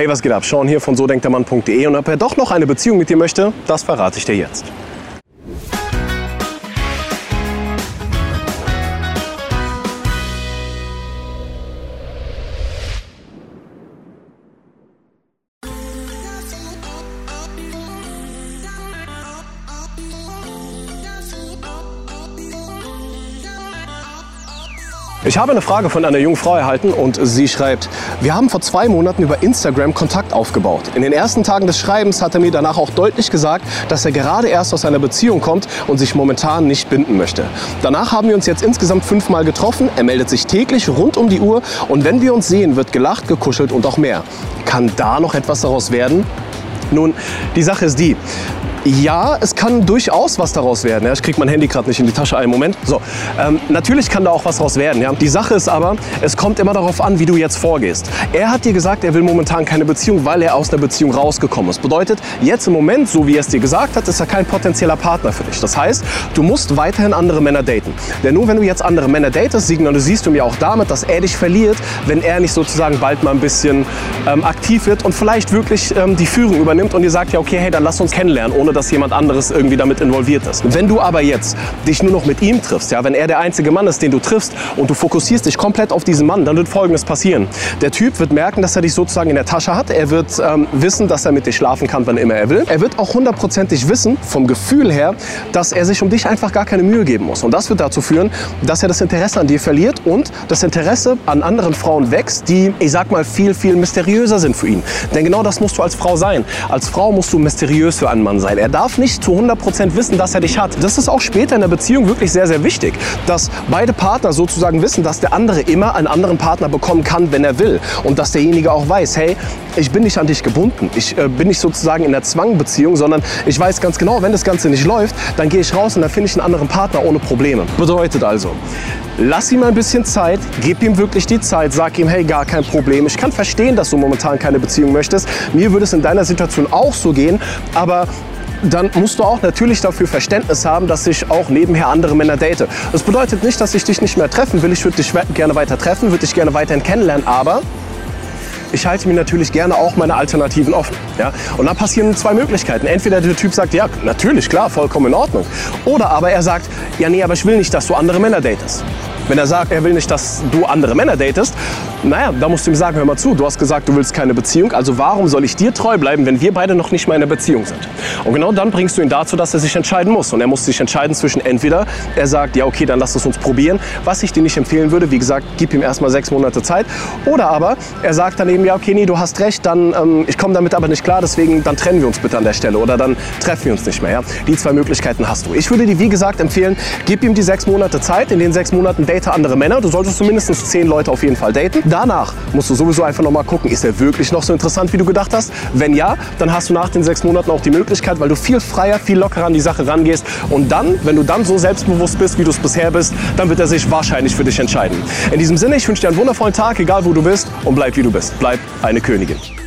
Hey, was geht ab? Sean hier von so denkt der Mann.de und ob er doch noch eine Beziehung mit dir möchte, das verrate ich dir jetzt. Ich habe eine Frage von einer jungen Frau erhalten und sie schreibt, wir haben vor zwei Monaten über Instagram Kontakt aufgebaut. In den ersten Tagen des Schreibens hat er mir danach auch deutlich gesagt, dass er gerade erst aus einer Beziehung kommt und sich momentan nicht binden möchte. Danach haben wir uns jetzt insgesamt fünfmal getroffen. Er meldet sich täglich rund um die Uhr und wenn wir uns sehen, wird gelacht, gekuschelt und auch mehr. Kann da noch etwas daraus werden? Nun, die Sache ist die, ja, es kann durchaus was daraus werden. Ja, ich kriege mein Handy gerade nicht in die Tasche. Einen Moment. So, ähm, natürlich kann da auch was daraus werden. Ja. Die Sache ist aber, es kommt immer darauf an, wie du jetzt vorgehst. Er hat dir gesagt, er will momentan keine Beziehung, weil er aus einer Beziehung rausgekommen ist. Bedeutet, jetzt im Moment, so wie er es dir gesagt hat, ist er kein potenzieller Partner für dich. Das heißt, du musst weiterhin andere Männer daten. Denn nur wenn du jetzt andere Männer datest, signalisierst du mir auch damit, dass er dich verliert, wenn er nicht sozusagen bald mal ein bisschen ähm, aktiv wird und vielleicht wirklich ähm, die Führung übernimmt und dir sagt, ja okay, hey, dann lass uns kennenlernen, ohne ohne dass jemand anderes irgendwie damit involviert ist. Wenn du aber jetzt dich nur noch mit ihm triffst, ja, wenn er der einzige Mann ist, den du triffst und du fokussierst dich komplett auf diesen Mann, dann wird Folgendes passieren. Der Typ wird merken, dass er dich sozusagen in der Tasche hat. Er wird ähm, wissen, dass er mit dir schlafen kann, wann immer er will. Er wird auch hundertprozentig wissen, vom Gefühl her, dass er sich um dich einfach gar keine Mühe geben muss. Und das wird dazu führen, dass er das Interesse an dir verliert und das Interesse an anderen Frauen wächst, die, ich sag mal, viel, viel mysteriöser sind für ihn. Denn genau das musst du als Frau sein. Als Frau musst du mysteriös für einen Mann sein. Er darf nicht zu 100% wissen, dass er dich hat. Das ist auch später in der Beziehung wirklich sehr, sehr wichtig, dass beide Partner sozusagen wissen, dass der andere immer einen anderen Partner bekommen kann, wenn er will. Und dass derjenige auch weiß, hey, ich bin nicht an dich gebunden. Ich äh, bin nicht sozusagen in der Zwangbeziehung, sondern ich weiß ganz genau, wenn das Ganze nicht läuft, dann gehe ich raus und dann finde ich einen anderen Partner ohne Probleme. Bedeutet also, lass ihm ein bisschen Zeit, gib ihm wirklich die Zeit, sag ihm, hey, gar kein Problem. Ich kann verstehen, dass du momentan keine Beziehung möchtest. Mir würde es in deiner Situation auch so gehen, aber dann musst du auch natürlich dafür Verständnis haben, dass ich auch nebenher andere Männer date. Das bedeutet nicht, dass ich dich nicht mehr treffen will. Ich würde dich gerne weiter treffen, würde dich gerne weiterhin kennenlernen, aber ich halte mir natürlich gerne auch meine Alternativen offen. Ja? Und dann passieren zwei Möglichkeiten. Entweder der Typ sagt, ja, natürlich, klar, vollkommen in Ordnung. Oder aber er sagt, ja, nee, aber ich will nicht, dass du andere Männer datest. Wenn er sagt, er will nicht, dass du andere Männer datest, naja, da musst du ihm sagen, hör mal zu, du hast gesagt, du willst keine Beziehung, also warum soll ich dir treu bleiben, wenn wir beide noch nicht mal in einer Beziehung sind? Und genau dann bringst du ihn dazu, dass er sich entscheiden muss. Und er muss sich entscheiden zwischen entweder er sagt, ja okay, dann lass es uns probieren, was ich dir nicht empfehlen würde, wie gesagt, gib ihm erstmal sechs Monate Zeit. Oder aber er sagt dann eben, ja okay, nee, du hast recht, dann ähm, ich komme damit aber nicht klar, deswegen dann trennen wir uns bitte an der Stelle oder dann treffen wir uns nicht mehr. Ja? Die zwei Möglichkeiten hast du. Ich würde dir wie gesagt empfehlen, gib ihm die sechs Monate Zeit, in den sechs Monaten date andere Männer. Du solltest zumindest zehn Leute auf jeden Fall daten. Danach musst du sowieso einfach noch mal gucken, ist er wirklich noch so interessant, wie du gedacht hast? Wenn ja, dann hast du nach den sechs Monaten auch die Möglichkeit, weil du viel freier, viel lockerer an die Sache rangehst. Und dann, wenn du dann so selbstbewusst bist, wie du es bisher bist, dann wird er sich wahrscheinlich für dich entscheiden. In diesem Sinne, ich wünsche dir einen wundervollen Tag, egal wo du bist und bleib wie du bist. Bleib eine Königin.